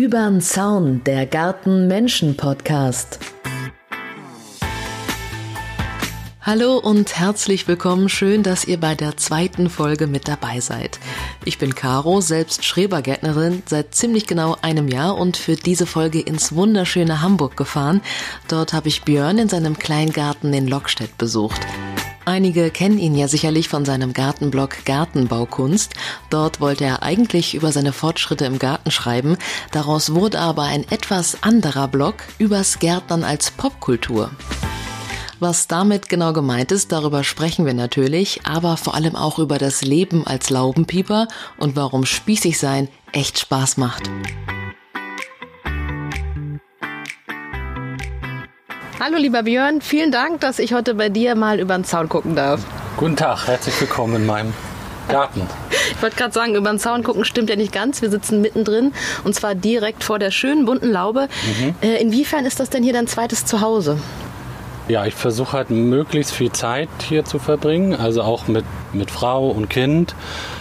Übern Zaun, der Garten-Menschen-Podcast. Hallo und herzlich willkommen. Schön, dass ihr bei der zweiten Folge mit dabei seid. Ich bin Caro, selbst Schrebergärtnerin, seit ziemlich genau einem Jahr und für diese Folge ins wunderschöne Hamburg gefahren. Dort habe ich Björn in seinem Kleingarten in Lockstedt besucht. Einige kennen ihn ja sicherlich von seinem Gartenblog Gartenbaukunst. Dort wollte er eigentlich über seine Fortschritte im Garten schreiben. Daraus wurde aber ein etwas anderer Blog übers Gärtnern als Popkultur. Was damit genau gemeint ist, darüber sprechen wir natürlich, aber vor allem auch über das Leben als Laubenpieper und warum spießig sein echt Spaß macht. Hallo lieber Björn, vielen Dank, dass ich heute bei dir mal über den Zaun gucken darf. Guten Tag, herzlich willkommen in meinem Garten. Ich wollte gerade sagen, über den Zaun gucken stimmt ja nicht ganz. Wir sitzen mittendrin und zwar direkt vor der schönen bunten Laube. Mhm. Äh, inwiefern ist das denn hier dein zweites Zuhause? Ja, ich versuche halt möglichst viel Zeit hier zu verbringen, also auch mit, mit Frau und Kind.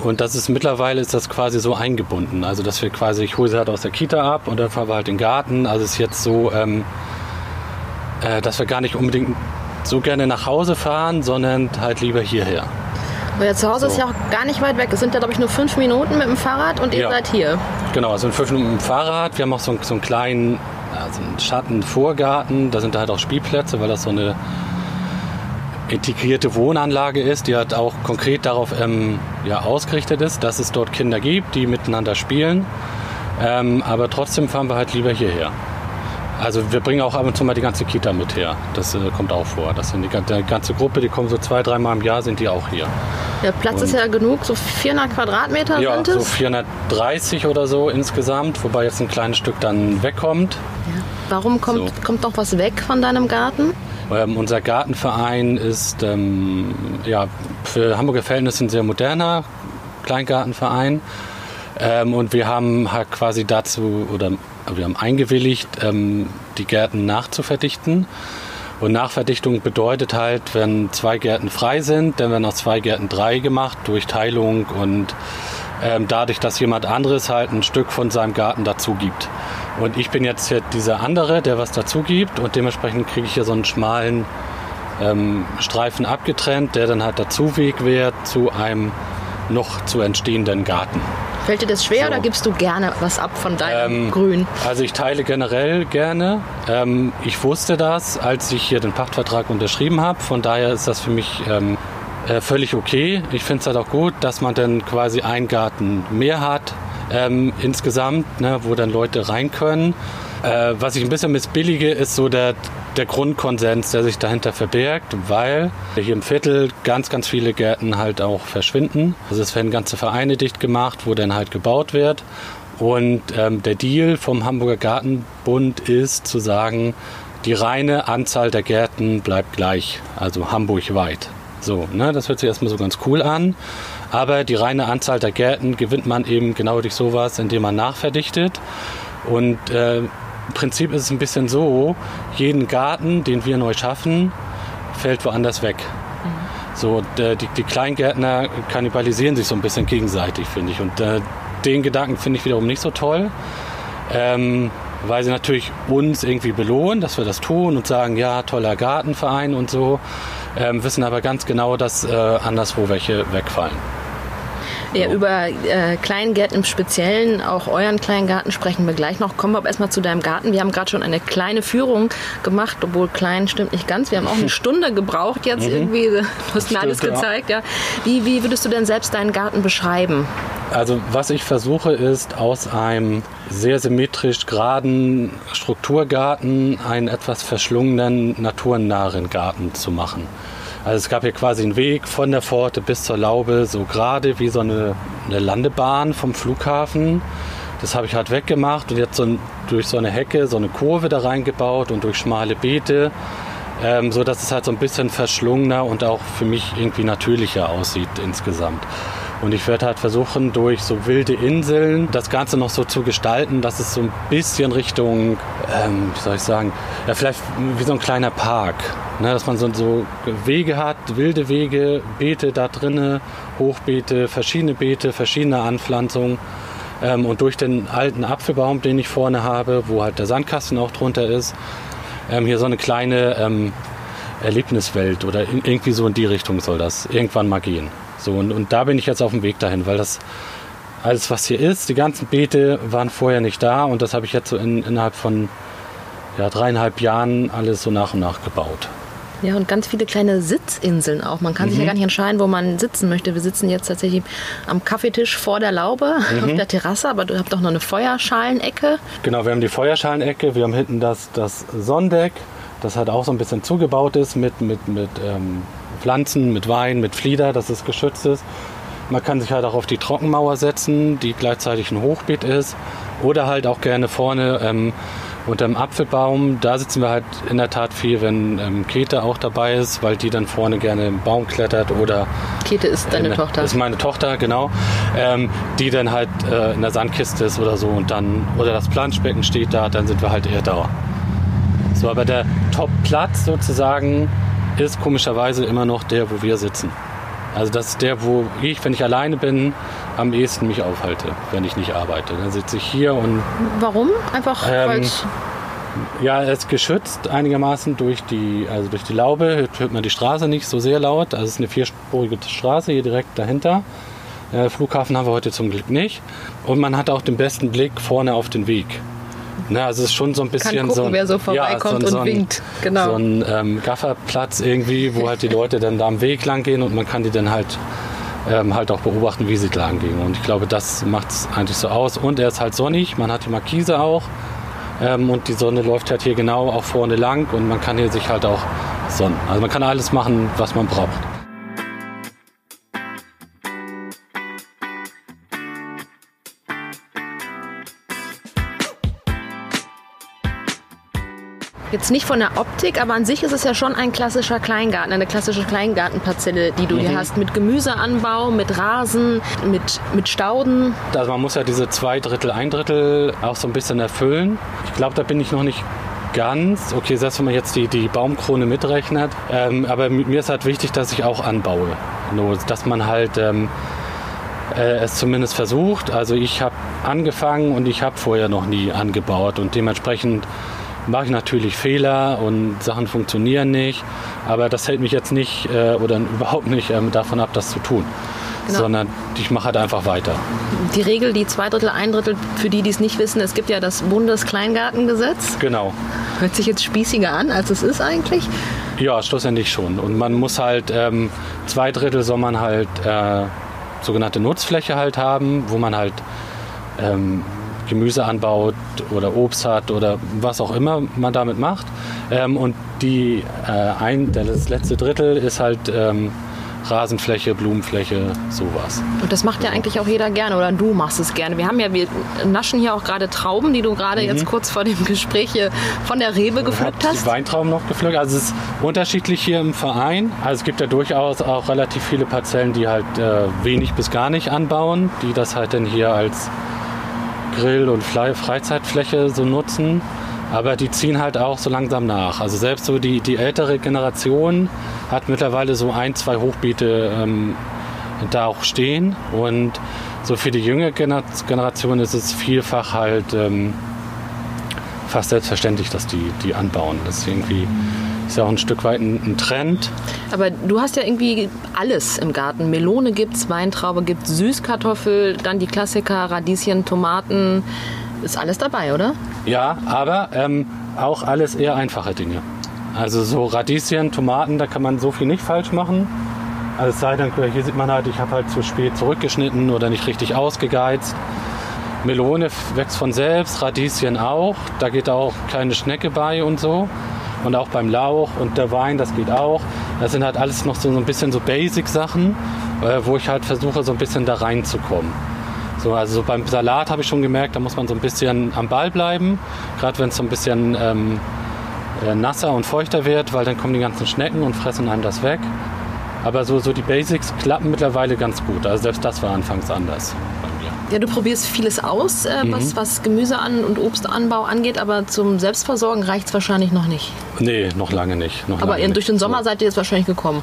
Und das ist mittlerweile ist das quasi so eingebunden. Also dass wir quasi, ich hole sie halt aus der Kita ab und dann fahren wir halt den Garten. Also es ist jetzt so, ähm, äh, dass wir gar nicht unbedingt so gerne nach Hause fahren, sondern halt lieber hierher. Aber ja, zu Hause so. ist ja auch gar nicht weit weg. Es sind ja, glaube ich, nur fünf Minuten mit dem Fahrrad und ihr ja. seid hier. Genau, es sind fünf Minuten mit dem Fahrrad. Wir haben auch so, so einen kleinen also einen Schattenvorgarten. Da sind halt auch Spielplätze, weil das so eine integrierte Wohnanlage ist, die halt auch konkret darauf ähm, ja, ausgerichtet ist, dass es dort Kinder gibt, die miteinander spielen. Ähm, aber trotzdem fahren wir halt lieber hierher. Also wir bringen auch ab und zu mal die ganze Kita mit her. Das äh, kommt auch vor. Das sind die, die, ganze Gruppe, die kommen so zwei, dreimal im Jahr, sind die auch hier. Der Platz und ist ja genug, so 400 Quadratmeter ja, sind es? so 430 oder so insgesamt, wobei jetzt ein kleines Stück dann wegkommt. Ja. Warum kommt, so. kommt noch was weg von deinem Garten? Ähm, unser Gartenverein ist ähm, ja, für Hamburger Verhältnisse ein sehr moderner Kleingartenverein. Ähm, und wir haben halt quasi dazu, oder wir haben eingewilligt, ähm, die Gärten nachzuverdichten. Und Nachverdichtung bedeutet halt, wenn zwei Gärten frei sind, dann werden aus zwei Gärten drei gemacht durch Teilung und ähm, dadurch, dass jemand anderes halt ein Stück von seinem Garten dazu gibt. Und ich bin jetzt hier dieser andere, der was dazu gibt und dementsprechend kriege ich hier so einen schmalen ähm, Streifen abgetrennt, der dann halt dazu Weg wird zu einem noch zu entstehenden Garten. Fällt dir das schwer so. oder gibst du gerne was ab von deinem ähm, Grün? Also ich teile generell gerne. Ähm, ich wusste das, als ich hier den Pachtvertrag unterschrieben habe. Von daher ist das für mich ähm, äh, völlig okay. Ich finde es halt auch gut, dass man dann quasi einen Garten mehr hat ähm, insgesamt, ne, wo dann Leute rein können. Äh, was ich ein bisschen missbillige, ist so der, der Grundkonsens, der sich dahinter verbirgt, weil hier im Viertel ganz, ganz viele Gärten halt auch verschwinden. Also es werden ganze Vereine dicht gemacht, wo dann halt gebaut wird. Und ähm, der Deal vom Hamburger Gartenbund ist zu sagen, die reine Anzahl der Gärten bleibt gleich, also hamburgweit. So, ne, das hört sich erstmal so ganz cool an. Aber die reine Anzahl der Gärten gewinnt man eben genau durch sowas, indem man nachverdichtet. Und äh, im Prinzip ist es ein bisschen so, jeden Garten, den wir neu schaffen, fällt woanders weg. So, die, die, Kleingärtner kannibalisieren sich so ein bisschen gegenseitig, finde ich. Und äh, den Gedanken finde ich wiederum nicht so toll. Ähm, weil sie natürlich uns irgendwie belohnen, dass wir das tun und sagen, ja, toller Gartenverein und so, ähm, wissen aber ganz genau, dass äh, anderswo welche wegfallen. Ja, über äh, Kleingärten im Speziellen, auch euren Kleingarten sprechen wir gleich noch. Kommen wir aber erstmal zu deinem Garten. Wir haben gerade schon eine kleine Führung gemacht, obwohl klein stimmt nicht ganz. Wir haben auch eine Stunde gebraucht jetzt mhm. irgendwie. Du hast mir alles gezeigt. Ja. Wie, wie würdest du denn selbst deinen Garten beschreiben? Also was ich versuche ist, aus einem sehr symmetrisch geraden Strukturgarten einen etwas verschlungenen, naturnahen Garten zu machen. Also es gab hier quasi einen Weg von der Pforte bis zur Laube, so gerade wie so eine, eine Landebahn vom Flughafen. Das habe ich halt weggemacht und jetzt so ein, durch so eine Hecke so eine Kurve da reingebaut und durch schmale Beete, ähm, so es halt so ein bisschen verschlungener und auch für mich irgendwie natürlicher aussieht insgesamt. Und ich werde halt versuchen, durch so wilde Inseln das Ganze noch so zu gestalten, dass es so ein bisschen Richtung, ähm, wie soll ich sagen, ja, vielleicht wie so ein kleiner Park. Ne, dass man so, so Wege hat, wilde Wege, Beete da drinnen, Hochbeete, verschiedene Beete, verschiedene Anpflanzungen. Ähm, und durch den alten Apfelbaum, den ich vorne habe, wo halt der Sandkasten auch drunter ist, ähm, hier so eine kleine ähm, Erlebniswelt oder in, irgendwie so in die Richtung soll das irgendwann mal gehen. So, und, und da bin ich jetzt auf dem Weg dahin, weil das alles, was hier ist, die ganzen Beete waren vorher nicht da und das habe ich jetzt so in, innerhalb von ja, dreieinhalb Jahren alles so nach und nach gebaut. Ja, und ganz viele kleine Sitzinseln auch. Man kann mhm. sich ja mhm. gar nicht entscheiden, wo man sitzen möchte. Wir sitzen jetzt tatsächlich am Kaffeetisch vor der Laube mhm. auf der Terrasse, aber du habt doch noch eine Feuerschalenecke. Genau, wir haben die Feuerschalenecke, wir haben hinten das, das Sonnendeck, das halt auch so ein bisschen zugebaut ist mit, mit, mit ähm, Pflanzen, mit Wein, mit Flieder, dass es geschützt ist. Man kann sich halt auch auf die Trockenmauer setzen, die gleichzeitig ein Hochbeet ist. Oder halt auch gerne vorne ähm, unter dem Apfelbaum. Da sitzen wir halt in der Tat viel, wenn ähm, Käthe auch dabei ist, weil die dann vorne gerne im Baum klettert. Oder Käthe ist deine äh, Tochter? Ist meine Tochter, genau. Ähm, die dann halt äh, in der Sandkiste ist oder so. Und dann, oder das Planschbecken steht da, dann sind wir halt eher da. So, aber der Top-Platz sozusagen ist komischerweise immer noch der, wo wir sitzen. Also das ist der, wo ich, wenn ich alleine bin, am ehesten mich aufhalte, wenn ich nicht arbeite. Dann sitze ich hier und... Warum? Einfach ähm, ja, es ist geschützt einigermaßen durch die, also durch die Laube. Hört man die Straße nicht so sehr laut. Also es ist eine vierspurige Straße hier direkt dahinter. Äh, Flughafen haben wir heute zum Glück nicht. Und man hat auch den besten Blick vorne auf den Weg. Ne, also es ist schon so ein bisschen Kann gucken, so ein, wer so vorbeikommt ja, so ein, und winkt. Genau. So ein ähm, Gafferplatz irgendwie, wo halt die Leute dann da am Weg lang gehen und man kann die dann halt ähm, halt auch beobachten, wie sie lang gehen. Und ich glaube, das macht es eigentlich so aus. Und er ist halt sonnig, man hat die Markise auch. Ähm, und die Sonne läuft halt hier genau auch vorne lang und man kann hier sich halt auch sonnen. Also man kann alles machen, was man braucht. Jetzt nicht von der Optik, aber an sich ist es ja schon ein klassischer Kleingarten, eine klassische Kleingartenparzelle, die du mhm. hier hast, mit Gemüseanbau, mit Rasen, mit, mit Stauden. Also man muss ja diese zwei Drittel, ein Drittel auch so ein bisschen erfüllen. Ich glaube, da bin ich noch nicht ganz. Okay, selbst wenn man jetzt die, die Baumkrone mitrechnet. Ähm, aber mir ist halt wichtig, dass ich auch anbaue. Nur, dass man halt ähm, äh, es zumindest versucht. Also ich habe angefangen und ich habe vorher noch nie angebaut und dementsprechend mache ich natürlich Fehler und Sachen funktionieren nicht. Aber das hält mich jetzt nicht äh, oder überhaupt nicht ähm, davon ab, das zu tun. Genau. Sondern ich mache halt einfach weiter. Die Regel, die zwei Drittel, ein Drittel, für die, die es nicht wissen, es gibt ja das Bundeskleingartengesetz. Genau. Hört sich jetzt spießiger an, als es ist eigentlich. Ja, schlussendlich schon. Und man muss halt, ähm, zwei Drittel soll man halt äh, sogenannte Nutzfläche halt haben, wo man halt ähm, Gemüse anbaut oder Obst hat oder was auch immer man damit macht. Ähm, und die, äh, ein, das letzte Drittel ist halt ähm, Rasenfläche, Blumenfläche, sowas. Und das macht ja eigentlich auch jeder gerne oder du machst es gerne. Wir haben ja, wir naschen hier auch gerade Trauben, die du gerade mhm. jetzt kurz vor dem Gespräch hier von der Rebe gepflückt hast. Die Weintrauben noch gepflückt. Also es ist unterschiedlich hier im Verein. Also es gibt ja durchaus auch relativ viele Parzellen, die halt äh, wenig bis gar nicht anbauen, die das halt dann hier als Grill- und Freizeitfläche so nutzen. Aber die ziehen halt auch so langsam nach. Also selbst so die, die ältere Generation hat mittlerweile so ein, zwei Hochbeete ähm, da auch stehen. Und so für die jüngere Generation ist es vielfach halt ähm, fast selbstverständlich, dass die, die anbauen. Das ist irgendwie ist ja auch ein Stück weit ein, ein, Trend. Aber du hast ja irgendwie alles im Garten. Melone gibt es, Weintraube gibt es, Süßkartoffel, dann die Klassiker, Radieschen, Tomaten. Ist alles dabei, oder? Ja, aber ähm, auch alles eher einfache Dinge. Also so Radieschen, Tomaten, da kann man so viel nicht falsch machen. Also es sei denn, hier sieht man halt, ich habe halt zu spät zurückgeschnitten oder nicht richtig ausgegeizt. Melone wächst von selbst, Radieschen auch. Da geht auch keine Schnecke bei und so und auch beim Lauch und der Wein, das geht auch. Das sind halt alles noch so, so ein bisschen so Basic-Sachen, äh, wo ich halt versuche, so ein bisschen da reinzukommen. So, also so beim Salat habe ich schon gemerkt, da muss man so ein bisschen am Ball bleiben, gerade wenn es so ein bisschen ähm, äh, nasser und feuchter wird, weil dann kommen die ganzen Schnecken und fressen einem das weg. Aber so, so die Basics klappen mittlerweile ganz gut. Also selbst das war anfangs anders. Ja, du probierst vieles aus, äh, mhm. was, was Gemüse an und Obstanbau angeht, aber zum Selbstversorgen reicht es wahrscheinlich noch nicht. Nee, noch lange nicht. Noch aber lange durch den Sommer so. seid ihr jetzt wahrscheinlich gekommen.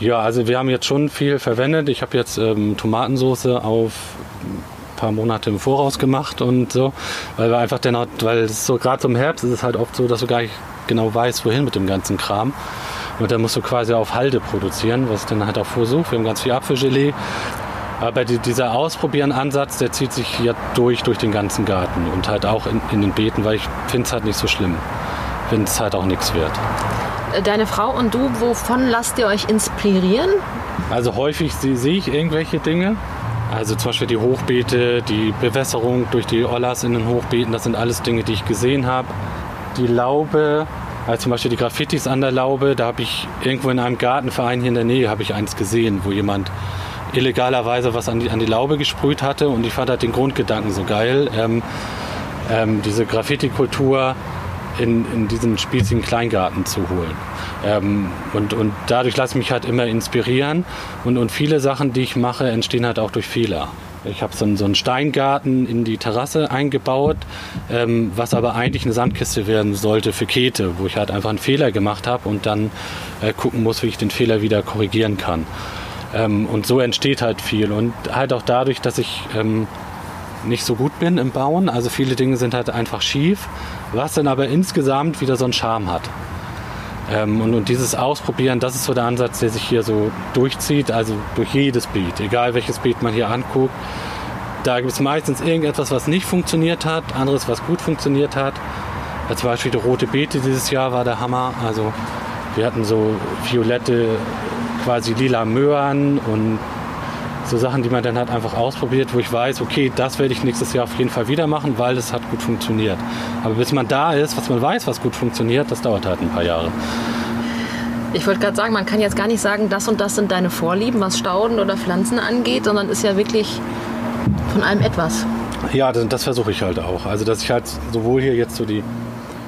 Ja, also wir haben jetzt schon viel verwendet. Ich habe jetzt ähm, Tomatensauce auf paar Monate im Voraus gemacht und so, weil wir einfach dann, weil es so gerade im Herbst ist es halt oft so, dass du gar nicht genau weißt, wohin mit dem ganzen Kram. Und dann musst du quasi auf Halde produzieren, was dann halt auch versuche. Wir haben ganz viel Apfelgelee. Aber die, dieser Ausprobieren-Ansatz, der zieht sich ja durch, durch den ganzen Garten und halt auch in, in den Beeten, weil ich finde es halt nicht so schlimm, wenn es halt auch nichts wird. Deine Frau und du, wovon lasst ihr euch inspirieren? Also häufig sehe ich irgendwelche Dinge. Also zum Beispiel die Hochbeete, die Bewässerung durch die Ollas in den Hochbeeten, das sind alles Dinge, die ich gesehen habe. Die Laube, also zum Beispiel die Graffitis an der Laube, da habe ich irgendwo in einem Gartenverein hier in der Nähe habe ich eins gesehen, wo jemand illegalerweise was an die, an die Laube gesprüht hatte und ich fand halt den Grundgedanken so geil. Ähm, ähm, diese Graffiti-Kultur in, in diesen spießigen Kleingarten zu holen. Ähm, und, und dadurch lasse ich mich halt immer inspirieren und, und viele Sachen, die ich mache, entstehen halt auch durch Fehler. Ich habe so, so einen Steingarten in die Terrasse eingebaut, ähm, was aber eigentlich eine Sandkiste werden sollte für Kete, wo ich halt einfach einen Fehler gemacht habe und dann äh, gucken muss, wie ich den Fehler wieder korrigieren kann. Ähm, und so entsteht halt viel. Und halt auch dadurch, dass ich ähm, nicht so gut bin im Bauen. Also viele Dinge sind halt einfach schief, was dann aber insgesamt wieder so einen Charme hat. Ähm, und, und, dieses Ausprobieren, das ist so der Ansatz, der sich hier so durchzieht, also durch jedes Beet, egal welches Beet man hier anguckt. Da gibt es meistens irgendetwas, was nicht funktioniert hat, anderes, was gut funktioniert hat. Ja, zum Beispiel die rote Beete dieses Jahr war der Hammer. Also wir hatten so violette, quasi lila Möhren und so Sachen, die man dann halt einfach ausprobiert, wo ich weiß, okay, das werde ich nächstes Jahr auf jeden Fall wieder machen, weil es hat gut funktioniert. Aber bis man da ist, was man weiß, was gut funktioniert, das dauert halt ein paar Jahre. Ich wollte gerade sagen, man kann jetzt gar nicht sagen, das und das sind deine Vorlieben, was Stauden oder Pflanzen angeht, sondern ist ja wirklich von allem etwas. Ja, das, das versuche ich halt auch. Also, dass ich halt sowohl hier jetzt so die,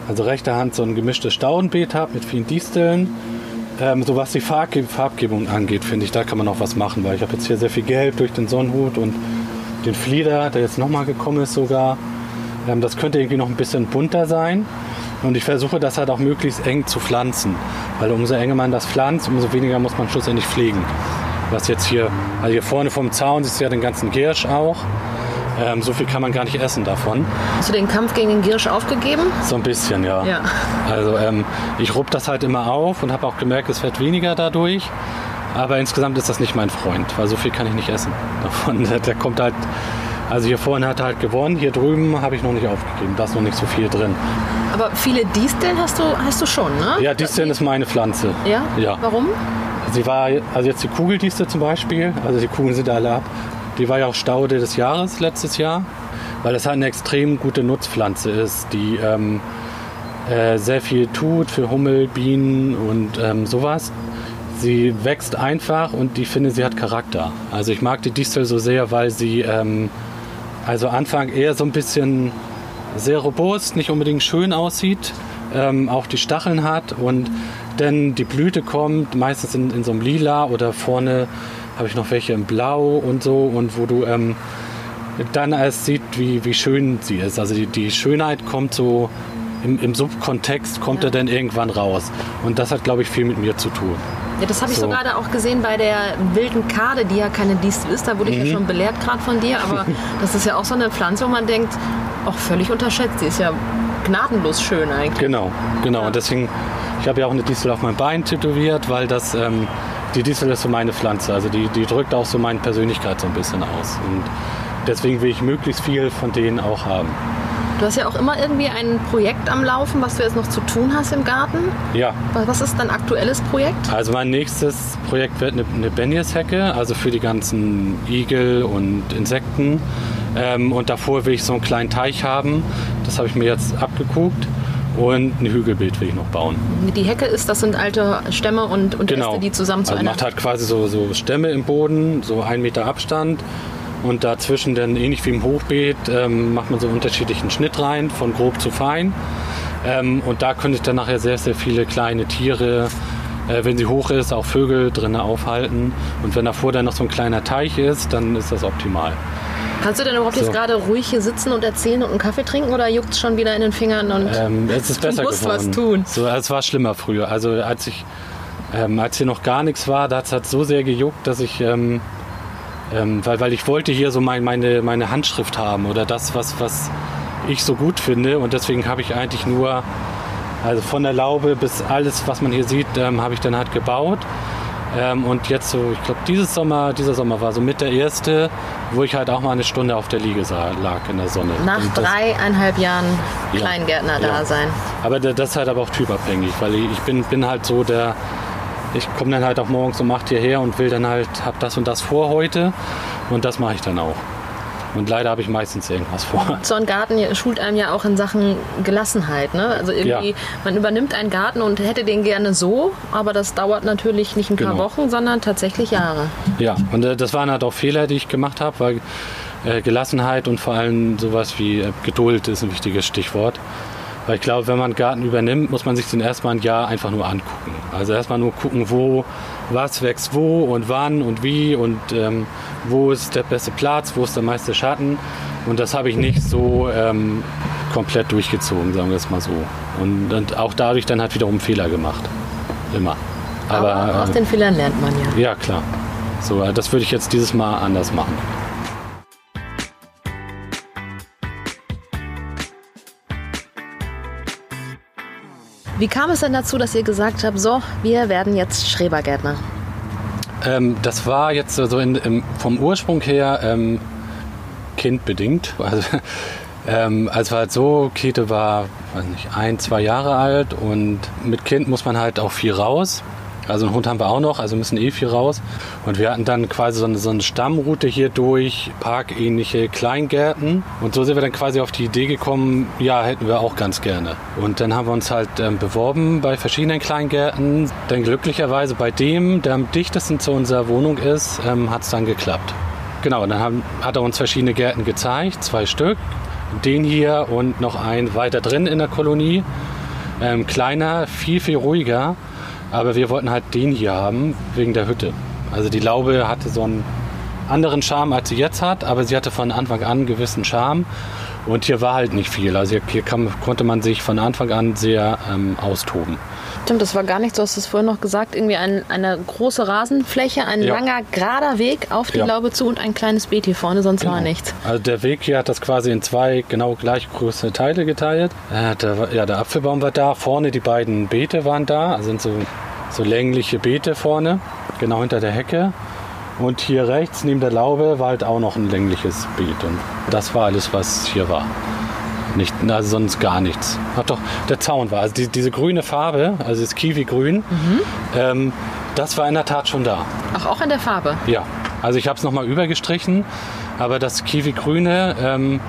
also rechte Hand so ein gemischtes Staudenbeet habe mit vielen Disteln ähm, so was die Farbge Farbgebung angeht, finde ich, da kann man noch was machen, weil ich habe jetzt hier sehr viel Gelb durch den Sonnenhut und den Flieder, der jetzt nochmal gekommen ist sogar. Ähm, das könnte irgendwie noch ein bisschen bunter sein. Und ich versuche das halt auch möglichst eng zu pflanzen, weil umso enger man das pflanzt, umso weniger muss man schlussendlich pflegen. Was jetzt hier, also hier vorne vom Zaun siehst du ja den ganzen Giersch auch. Ähm, so viel kann man gar nicht essen davon. Hast du den Kampf gegen den Giersch aufgegeben? So ein bisschen, ja. ja. Also ähm, ich rupp das halt immer auf und habe auch gemerkt, es wird weniger dadurch. Aber insgesamt ist das nicht mein Freund, weil so viel kann ich nicht essen davon. Der, der kommt halt, also hier vorne hat er halt gewonnen, hier drüben habe ich noch nicht aufgegeben. Da ist noch nicht so viel drin. Aber viele Disteln hast du, hast du schon, ne? Ja, Disteln ist meine Pflanze. Ja? Ja. Warum? Sie war, also jetzt die Kugeldiste zum Beispiel, also die Kugeln sind alle ab. Die war ja auch Staude des Jahres letztes Jahr, weil das halt eine extrem gute Nutzpflanze ist, die ähm, äh, sehr viel tut für Hummel, Bienen und ähm, sowas. Sie wächst einfach und ich finde, sie hat Charakter. Also ich mag die Distel so sehr, weil sie ähm, also Anfang eher so ein bisschen sehr robust, nicht unbedingt schön aussieht, ähm, auch die Stacheln hat und dann die Blüte kommt, meistens in, in so einem Lila oder vorne habe ich noch welche in Blau und so und wo du ähm, dann erst sieht, wie, wie schön sie ist. Also die, die Schönheit kommt so im, im Subkontext, kommt ja. er dann irgendwann raus. Und das hat, glaube ich, viel mit mir zu tun. Ja, das habe ich so. so gerade auch gesehen bei der wilden Kade, die ja keine Distel ist. Da wurde mhm. ich ja mhm. schon belehrt gerade von dir. Aber das ist ja auch so eine Pflanze, wo man denkt, auch völlig unterschätzt. Die ist ja gnadenlos schön eigentlich. Genau, genau. Ja. Und deswegen, ich habe ja auch eine Distel auf mein Bein tätowiert, weil das ähm, die Distel ist so meine Pflanze. Also die, die drückt auch so meine Persönlichkeit so ein bisschen aus. Und deswegen will ich möglichst viel von denen auch haben. Du hast ja auch immer irgendwie ein Projekt am Laufen, was du jetzt noch zu tun hast im Garten. Ja. Was ist dein aktuelles Projekt? Also mein nächstes Projekt wird eine, eine Benjes-Hecke, also für die ganzen Igel und Insekten. Ähm, und davor will ich so einen kleinen Teich haben. Das habe ich mir jetzt abgeguckt. Und ein Hügelbild will ich noch bauen. Die Hecke ist, das sind alte Stämme und, und genau. Äste, die zusammen zu also einer... macht halt quasi so, so Stämme im Boden, so ein Meter Abstand. Und dazwischen dann, ähnlich wie im Hochbeet, ähm, macht man so unterschiedlichen Schnitt rein, von grob zu fein. Ähm, und da könnte ich dann nachher sehr, sehr viele kleine Tiere, äh, wenn sie hoch ist, auch Vögel drinnen aufhalten. Und wenn davor dann noch so ein kleiner Teich ist, dann ist das optimal. Kannst du denn überhaupt so. jetzt gerade ruhig hier sitzen und erzählen und einen Kaffee trinken oder juckt es schon wieder in den Fingern und ähm, es ist besser du musst geworden. was tun? So, es war schlimmer früher. Also als ich ähm, als hier noch gar nichts war, da hat es halt so sehr gejuckt, dass ich ähm, Ähm, weil, weil ich wollte hier so mein, meine, meine Handschrift haben oder das, was, was ich so gut finde. Und deswegen habe ich eigentlich nur, also von der Laube bis alles, was man hier sieht, ähm, habe ich dann halt gebaut. Ähm, und jetzt so, ich glaube, dieses Sommer, dieser Sommer war so mit der erste, wo ich halt auch mal eine Stunde auf der Liege sah, lag in der Sonne. Nach das, dreieinhalb Jahren Kleingärtner ja, da sein. Aber das ist halt aber auch typabhängig, weil ich bin, bin halt so der, ich komme dann halt auch morgens um 8 hierher und will dann halt, hab das und das vor heute und das mache ich dann auch. Und leider habe ich meistens irgendwas vor. So ein Garten schult einem ja auch in Sachen Gelassenheit. Ne? Also irgendwie, ja. man übernimmt einen Garten und hätte den gerne so, aber das dauert natürlich nicht ein paar genau. Wochen, sondern tatsächlich Jahre. Ja, und äh, das waren halt auch Fehler, die ich gemacht habe, weil äh, Gelassenheit und vor allem sowas wie äh, Geduld ist ein wichtiges Stichwort. Weil ich glaube, wenn man einen Garten übernimmt, muss man sich den erstmal ein Jahr einfach nur angucken. Also erstmal nur gucken, wo, was wächst wo und wann und wie und ähm, wo ist der beste Platz, wo ist der meiste Schatten. Und das habe ich nicht so ähm, komplett durchgezogen, sagen wir es mal so. Und, und, auch dadurch dann hat wiederum Fehler gemacht. Immer. Aber, Aber aus äh, den Fehlern lernt man ja. Ja, klar. So, äh, das würde ich jetzt dieses Mal anders machen. Wie kam es denn dazu, dass ihr gesagt habt, so, wir werden jetzt Schrebergärtner? Ähm, das war jetzt so in, im, vom Ursprung her ähm, kindbedingt. Also, ähm, also halt so, Kete war weiß nicht, ein, zwei Jahre alt und mit Kind muss man halt auch viel raus. Also einen Hund haben wir auch noch, also müssen eh viel raus. Und wir hatten dann quasi so eine, so eine Stammroute hier durch, parkähnliche Kleingärten. Und so sind wir dann quasi auf die Idee gekommen, ja, hätten wir auch ganz gerne. Und dann haben wir uns halt ähm, beworben bei verschiedenen Kleingärten. Dann glücklicherweise bei dem, der am dichtesten zu unserer Wohnung ist, ähm, hat es dann geklappt. Genau, dann haben, hat er uns verschiedene Gärten gezeigt, zwei Stück. Den hier und noch einen weiter drin in der Kolonie. Ähm, kleiner, viel, viel ruhiger. Aber wir wollten halt den hier haben, wegen der Hütte. Also die Laube hatte so einen anderen Charme, als sie jetzt hat, aber sie hatte von Anfang an einen gewissen Charme. Und hier war halt nicht viel. Also hier, kam, konnte man sich von Anfang an sehr ähm, austoben. Stimmt, das war gar nicht, du hast es vorhin noch gesagt, irgendwie ein, eine große Rasenfläche, ein ja. langer, gerader Weg auf die ja. Laube zu und ein kleines Beet hier vorne, sonst genau. war nichts. Also der Weg hier hat das quasi in zwei genau gleich große Teile geteilt. Äh, der, ja, der Apfelbaum war da, vorne die beiden Beete waren da, also sind so, so längliche Beete vorne, genau hinter der Hecke. Und hier rechts neben der Laube war halt auch noch ein längliches Beet. Und das war alles, was hier war. Nicht, also sonst gar nichts. Ach doch, der Zaun war. Also die, diese grüne Farbe, also das Kiwi-Grün, mhm. ähm, das war in der Tat schon da. Ach, auch in der Farbe? Ja. Also ich habe es nochmal übergestrichen, aber das Kiwi-Grüne ähm,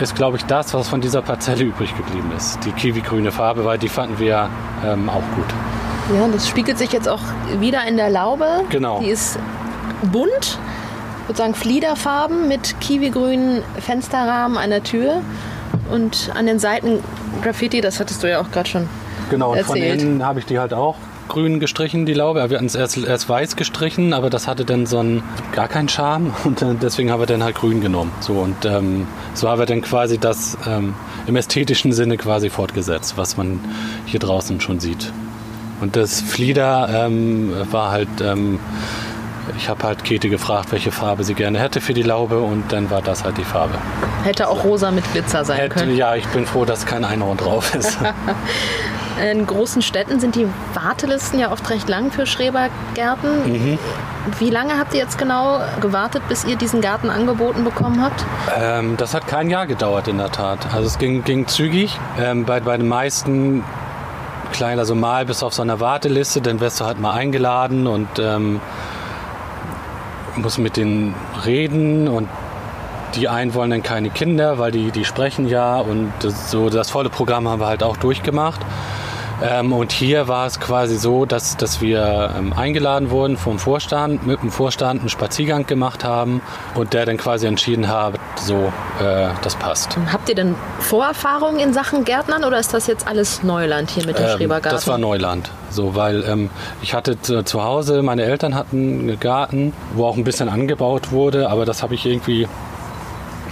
ist, glaube ich, das, was von dieser Parzelle übrig geblieben ist. Die Kiwi-grüne Farbe, weil die fanden wir ähm, auch gut. Ja, das spiegelt sich jetzt auch wieder in der Laube. Genau. Die ist bunt, sozusagen Fliederfarben mit kiwigrünen Fensterrahmen an der Tür und an den Seiten Graffiti, das hattest du ja auch gerade schon Genau, und von innen habe ich die halt auch grün gestrichen, die Laube. Wir hatten es erst, erst weiß gestrichen, aber das hatte dann so einen, gar keinen Charme und äh, deswegen haben wir dann halt grün genommen. So und ähm, so haben wir dann quasi das ähm, im ästhetischen Sinne quasi fortgesetzt, was man hier draußen schon sieht. Und das Flieder ähm, war halt ähm, ich habe halt Käthe gefragt, welche Farbe sie gerne hätte für die Laube und dann war das halt die Farbe. Hätte auch rosa mit Glitzer sein hätte, können. Ja, ich bin froh, dass kein Einhorn drauf ist. In großen Städten sind die Wartelisten ja oft recht lang für Schrebergärten. Mhm. Wie lange habt ihr jetzt genau gewartet, bis ihr diesen Garten angeboten bekommen habt? Ähm, das hat kein Jahr gedauert in der Tat. Also es ging, ging zügig. Ähm, bei, bei den meisten klein, also mal bis auf so einer Warteliste, dann wirst du halt mal eingeladen und ähm, muss mit denen reden und die einen wollen dann keine Kinder, weil die, die sprechen ja und so das volle Programm haben wir halt auch durchgemacht. Ähm, und hier war es quasi so, dass, dass wir ähm, eingeladen wurden vom Vorstand, mit dem Vorstand einen Spaziergang gemacht haben und der dann quasi entschieden hat, so, äh, das passt. Habt ihr denn Vorerfahrungen in Sachen Gärtnern oder ist das jetzt alles Neuland hier mit dem ähm, Schrebergarten? Das war Neuland. So, weil ähm, ich hatte zu Hause, meine Eltern hatten einen Garten, wo auch ein bisschen angebaut wurde, aber das habe ich irgendwie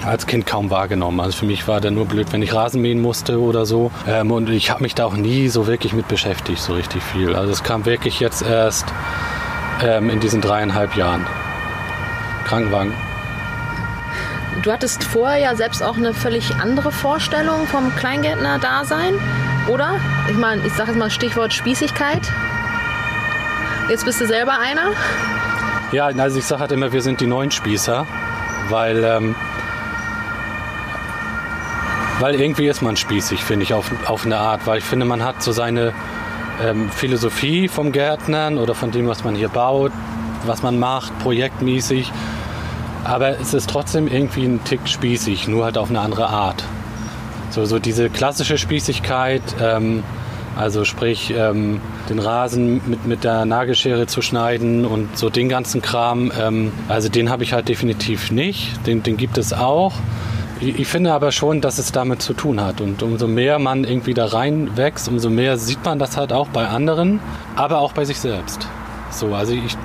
als Kind kaum wahrgenommen. Also für mich war der nur blöd, wenn ich Rasen mähen musste oder so. Ähm, und ich habe mich da auch nie so wirklich mit beschäftigt, so richtig viel. Also es kam wirklich jetzt erst ähm, in diesen dreieinhalb Jahren. Krankenwagen. Du hattest vorher ja selbst auch eine völlig andere Vorstellung vom Kleingärtner-Dasein, oder? Ich meine, ich sage jetzt mal Stichwort Spießigkeit. Jetzt bist du selber einer? Ja, also ich sage halt immer, wir sind die neuen Spießer, weil, ähm, weil irgendwie ist man spießig, finde ich, auf, auf eine Art, weil ich finde, man hat so seine ähm, Philosophie vom Gärtnern oder von dem, was man hier baut, was man macht, projektmäßig. Aber es ist trotzdem irgendwie ein Tick spießig, nur halt auf eine andere Art. So, so diese klassische Spießigkeit, ähm, also sprich ähm, den Rasen mit, mit der Nagelschere zu schneiden und so den ganzen Kram, ähm, also den habe ich halt definitiv nicht. Den, den gibt es auch. Ich, ich finde aber schon, dass es damit zu tun hat. Und umso mehr man irgendwie da reinwächst, umso mehr sieht man das halt auch bei anderen, aber auch bei sich selbst. So, also ich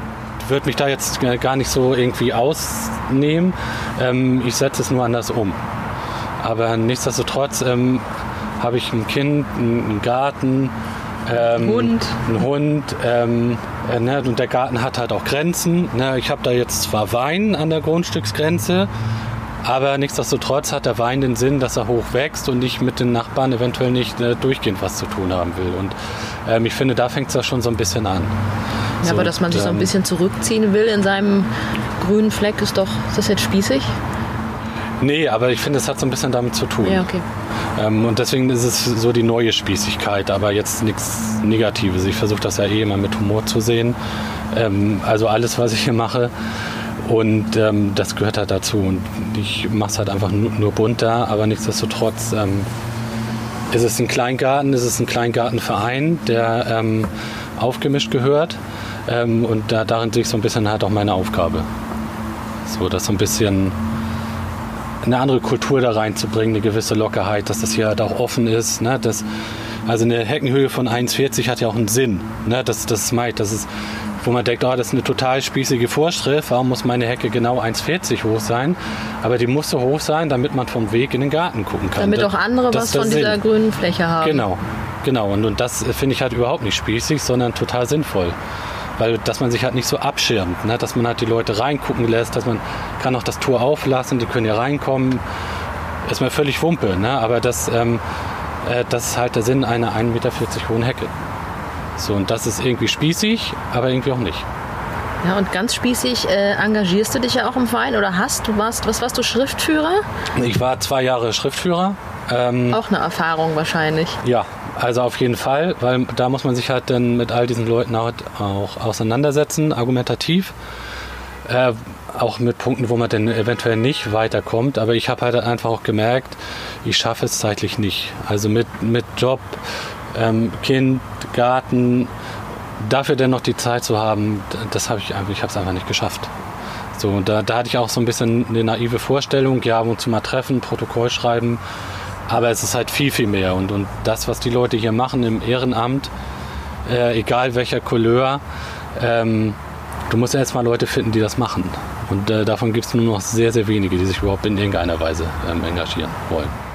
würde mich da jetzt gar nicht so irgendwie ausnehmen. Ähm, ich setze es nur anders um. Aber nichtsdestotrotz ähm, habe ich ein Kind, einen Garten, ähm, Hund. einen Hund. Ähm, äh, ne, und der Garten hat halt auch Grenzen. Ne, ich habe da jetzt zwar Wein an der Grundstücksgrenze, aber nichtsdestotrotz hat der Wein den Sinn, dass er hoch wächst und ich mit den Nachbarn eventuell nicht äh, durchgehend was zu tun haben will. Und ähm, ich finde, da fängt es ja schon so ein bisschen an. Ja, So, aber dass man sich so ein ähm, bisschen zurückziehen will in seinem grünen Fleck, ist doch, ist das jetzt spießig? Nee, aber ich finde, es hat so ein bisschen damit zu tun. Ja, okay. Ähm, und deswegen ist es so die neue Spießigkeit, aber jetzt nichts Negatives. Ich versuche das ja eh immer mit Humor zu sehen. Ähm, also alles, was ich hier mache. Und ähm, das gehört halt dazu. Und ich mache es halt einfach nur, nur bunter, aber nichtsdestotrotz ähm, ist es ein Kleingarten, ist es ein Kleingartenverein, der ähm, aufgemischt gehört. Ähm, und da, darin sehe ich so ein bisschen halt auch meine Aufgabe. So, das so ein bisschen eine andere Kultur da reinzubringen, eine gewisse Lockerheit, dass das hier halt auch offen ist. Ne? Das, also eine Heckenhöhe von 1,40 hat ja auch einen Sinn. Ne? Das, das das ist, wo man denkt, oh, das ist eine total spießige Vorschrift, warum muss meine Hecke genau 1,40 hoch sein? Aber die muss so hoch sein, damit man vom Weg in den Garten gucken kann. Damit Das- auch andere das was der von dieser Sinn. grünen Fläche haben. Genau, genau. Und, und das äh, finde ich halt überhaupt nicht spießig, sondern total sinnvoll. Weil, dass man sich halt nicht so abschirmt, ne? dass man halt die Leute reingucken lässt, dass man kann auch das Tor auflassen, die können hier reinkommen. Ist mir völlig Wumpe, ne? aber das, ähm, äh, das ist halt der Sinn einer 1,40 Meter hohen Hecke. So, und das ist irgendwie spießig, aber irgendwie auch nicht. Ja, und ganz spießig äh, engagierst du dich ja auch im Verein oder hast du warst, was warst du Schriftführer? Ich war zwei Jahre Schriftführer. Ähm, Auch eine Erfahrung wahrscheinlich. Ja, also auf jeden Fall, weil da muss man sich halt dann mit all diesen Leuten auch, auch auseinandersetzen, argumentativ. Äh, auch mit Punkten, wo man dann eventuell nicht weiterkommt. Aber ich habe halt einfach auch gemerkt, ich schaffe es zeitlich nicht. Also mit, mit Job, ähm, Kind, Garten, dafür dann noch die Zeit zu haben, das habe ich einfach, ich habe es einfach nicht geschafft. So, da, da hatte ich auch so ein bisschen eine naive Vorstellung, ja, ab zu mal treffen, Protokoll schreiben. Aber es ist halt viel, viel mehr. Und, und das, was die Leute hier machen im Ehrenamt, äh, egal welcher Couleur, ähm, du musst erstmal Leute finden, die das machen. Und äh, davon gibt es nur noch sehr, sehr wenige, die sich überhaupt in irgendeiner Weise ähm, engagieren wollen.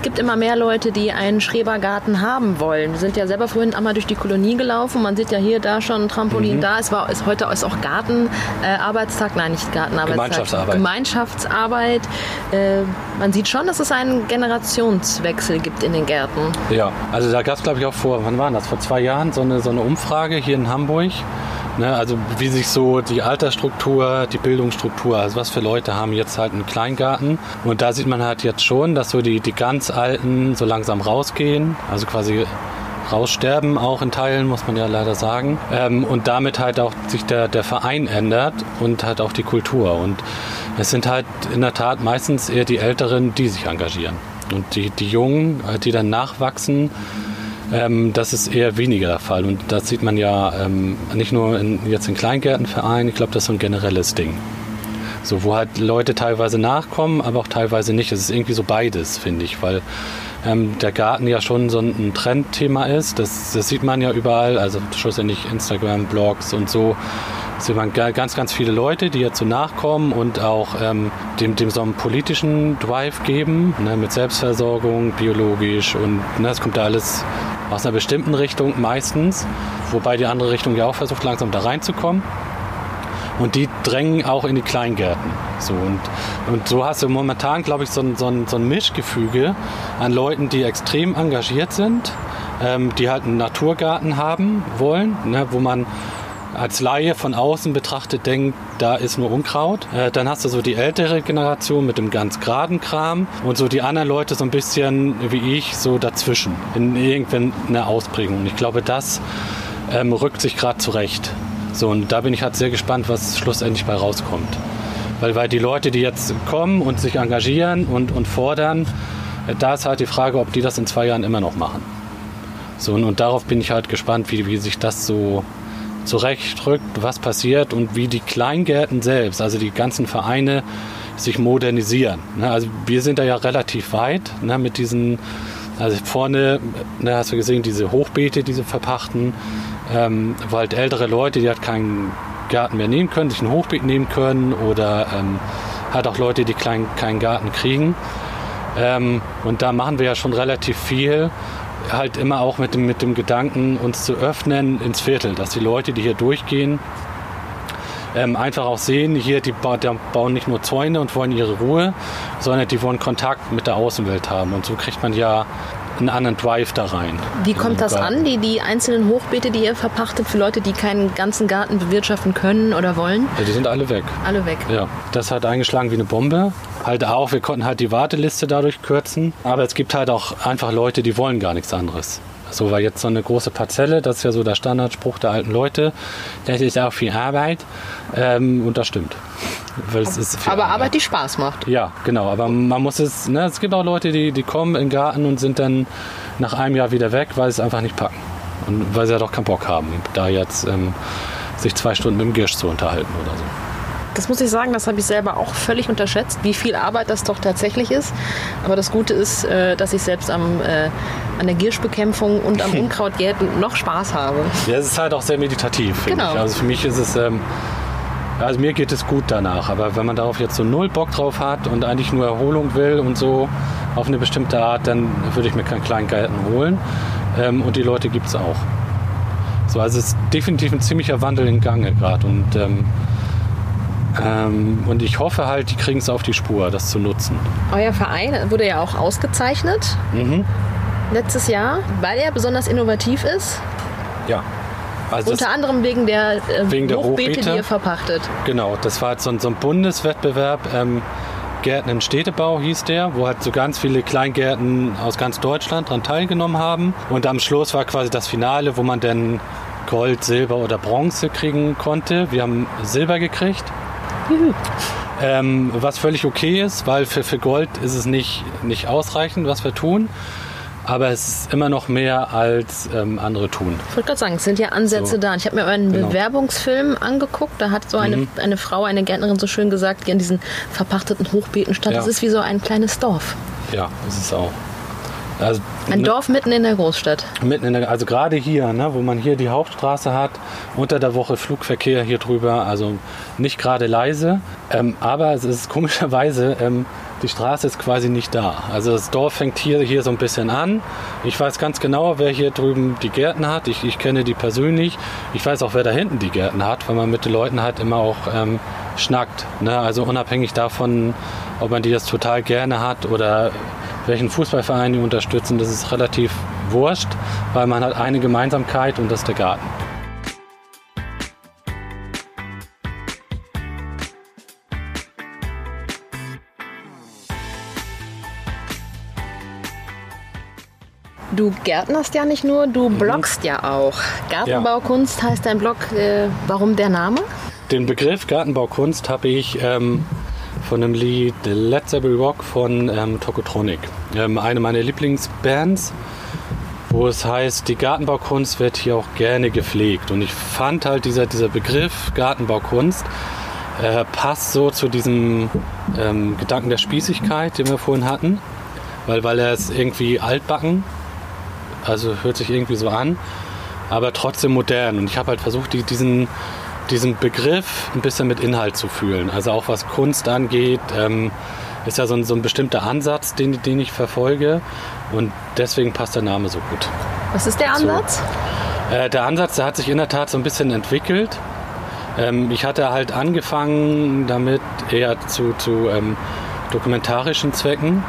Es gibt immer mehr Leute, die einen Schrebergarten haben wollen. Wir sind ja selber vorhin einmal durch die Kolonie gelaufen. Man sieht ja hier, da schon ein Trampolin Mhm. da. Es war ist heute ist auch Gartenarbeitstag, äh, nein, nicht Gartenarbeitstag. Gemeinschaftsarbeit. Gemeinschaftsarbeit. Äh, man sieht schon, dass es einen Generationswechsel gibt in den Gärten. Ja, also da gab es, glaube ich, auch vor, wann war das? Vor zwei Jahren so eine, so eine Umfrage hier in Hamburg. Ne, also wie sich so die Altersstruktur, die Bildungsstruktur, also was für Leute haben jetzt halt einen Kleingarten. Und da sieht man halt jetzt schon, dass so die, die ganz Alten so langsam rausgehen, also quasi raussterben auch in Teilen, muss man ja leider sagen. Ähm, und damit halt auch sich der, der Verein ändert und halt auch die Kultur. Und es sind halt in der Tat meistens eher die Älteren, die sich engagieren. Und die, die Jungen, äh, die dann nachwachsen, ähm, das ist eher weniger der Fall. Und das sieht man ja ähm, nicht nur in, jetzt in Kleingärtenvereinen, ich glaube, das ist so ein generelles Ding. So, wo halt Leute teilweise nachkommen, aber auch teilweise nicht. Es ist irgendwie so beides, finde ich, weil ähm, der Garten ja schon so ein Trendthema ist. Das, das sieht man ja überall, also schlussendlich Instagram, Blogs und so sieht man ganz, ganz viele Leute, die jetzt so nachkommen und auch ähm, dem, dem so einen politischen Drive geben, ne, mit Selbstversorgung, biologisch und ne, es kommt da alles aus einer bestimmten Richtung meistens, wobei die andere Richtung ja auch versucht langsam da reinzukommen. Und die drängen auch in die Kleingärten. So, und, und so hast du momentan, glaube ich, so ein, so, ein, so ein Mischgefüge an Leuten, die extrem engagiert sind, ähm, die halt einen Naturgarten haben wollen, ne, wo man als Laie von außen betrachtet denkt, da ist nur Unkraut. Äh, dann hast du so die ältere Generation mit dem ganz geraden Kram und so die anderen Leute so ein bisschen wie ich so dazwischen in irgendeiner Ausprägung. Ich glaube, das ähm, rückt sich gerade zurecht. So, und da bin ich halt sehr gespannt, was schlussendlich bei rauskommt. Weil, weil die Leute, die jetzt kommen und sich engagieren und, und fordern, äh, da ist halt die Frage, ob die das in zwei Jahren immer noch machen. So, und, und darauf bin ich halt gespannt, wie, wie sich das so zurechtrückt, was passiert und wie die Kleingärten selbst, also die ganzen Vereine, sich modernisieren. Ne, also wir sind da ja relativ weit ne, mit diesen, also vorne, ne, hast du gesehen, diese Hochbeete, diese verpachten, ähm, halt ältere Leute, die halt keinen Garten mehr nehmen können, sich ein Hochbeet nehmen können oder ähm, halt auch Leute, die klein, keinen Garten kriegen. Ähm, und da machen wir ja schon relativ viel halt immer auch mit dem, mit dem Gedanken, uns zu öffnen ins Viertel, dass die Leute, die hier durchgehen, ähm, einfach auch sehen, hier, die, die, bauen nicht nur Zäune und wollen ihre Ruhe, sondern die wollen Kontakt mit der Außenwelt haben. Und so kriegt man ja einen anderen Drive da rein. Wie kommt das Garten. an, die, die einzelnen Hochbeete, die ihr verpachtet für Leute, die keinen ganzen Garten bewirtschaften können oder wollen? Ja, die sind alle weg. Alle weg. Ja, das hat eingeschlagen wie eine Bombe. Halt auch, wir konnten halt die Warteliste dadurch kürzen. Aber es gibt halt auch einfach Leute, die wollen gar nichts anderes. So war jetzt so eine große Parzelle, das ist ja so der Standardspruch der alten Leute. Das ist auch viel Arbeit. Ähm, und das stimmt. Aber Arbeit, die Spaß macht. Ja, genau. Aber man muss es, ne, es gibt auch Leute, die, die kommen in den Garten und sind dann nach einem Jahr wieder weg, weil sie es einfach nicht packen. Und weil sie ja doch keinen Bock haben, da jetzt ähm, sich zwei Stunden mit dem Girsch zu unterhalten oder so. Das muss ich sagen, das habe ich selber auch völlig unterschätzt, wie viel Arbeit das doch tatsächlich ist. Aber das Gute ist, äh, dass ich selbst am, äh, an der Gierschbekämpfung und am Unkrautgärten noch Spaß habe. Ja, es ist halt auch sehr meditativ. Genau. Ich. Also für mich ist es, ähm, also mir geht es gut danach. Aber wenn man darauf jetzt so null Bock drauf hat und eigentlich nur Erholung will und so auf eine bestimmte Art, dann würde ich mir keinen kleinen Garten holen. Ähm, und die Leute gibt es auch. So, also es ist definitiv ein ziemlicher Wandel in Gange gerade. Und ähm, ähm, und ich hoffe halt, die kriegen es auf die Spur, das zu nutzen. Euer Verein wurde ja auch ausgezeichnet mhm. letztes Jahr, weil er besonders innovativ ist. Ja. Also Unter anderem wegen der, äh, wegen der Hochbeete, Hochbeete, die ihr verpachtet. Genau, das war halt so ein, so ein Bundeswettbewerb. Ähm, Gärten im Städtebau hieß der, wo halt so ganz viele Kleingärten aus ganz Deutschland daran teilgenommen haben. Und am Schluss war quasi das Finale, wo man dann Gold, Silber oder Bronze kriegen konnte. Wir haben Silber gekriegt. Ähm, was völlig okay ist, weil für, für Gold ist es nicht, nicht ausreichend, was wir tun. Aber es ist immer noch mehr als ähm, andere tun. Ich wollte gerade sagen, es sind ja Ansätze so. da. Ich habe mir einen genau. Bewerbungsfilm angeguckt. Da hat so eine, mhm. eine Frau, eine Gärtnerin so schön gesagt, die an diesen verpachteten Hochbeeten stand. Ja. Das ist wie so ein kleines Dorf. Ja, ist es auch. Also, ein ne, Dorf mitten in der Großstadt. Mitten in der, also gerade hier, ne, wo man hier die Hauptstraße hat, unter der Woche Flugverkehr hier drüber, also nicht gerade leise, ähm, aber es ist komischerweise, ähm, die Straße ist quasi nicht da. Also das Dorf fängt hier, hier so ein bisschen an. Ich weiß ganz genau, wer hier drüben die Gärten hat. Ich, ich kenne die persönlich. Ich weiß auch, wer da hinten die Gärten hat, weil man mit den Leuten halt immer auch ähm, schnackt. Ne? Also unabhängig davon, ob man die das total gerne hat oder welchen Fußballverein die unterstützen, das ist relativ wurscht, weil man hat eine Gemeinsamkeit und das ist der Garten. Du gärtnerst ja nicht nur, du mhm. bloggst ja auch. Gartenbaukunst ja. heißt dein Blog. Äh, warum der Name? Den Begriff Gartenbaukunst habe ich ähm, von dem Lied Let's Every Rock von ähm, Tokotronic. Ähm, eine meiner Lieblingsbands, wo es heißt, die Gartenbaukunst wird hier auch gerne gepflegt. Und ich fand halt dieser, dieser Begriff Gartenbaukunst äh, passt so zu diesem ähm, Gedanken der Spießigkeit, den wir vorhin hatten, weil, weil er ist irgendwie altbacken, also hört sich irgendwie so an, aber trotzdem modern. Und ich habe halt versucht, die, diesen, diesen Begriff ein bisschen mit Inhalt zu fühlen. Also auch was Kunst angeht, ähm, ist ja so ein, so ein bestimmter Ansatz, den, den ich verfolge. Und deswegen passt der Name so gut. Was ist der Ansatz? So. Äh, der Ansatz, der hat sich in der Tat so ein bisschen entwickelt. Ähm, ich hatte halt angefangen damit eher zu, zu ähm, dokumentarischen Zwecken.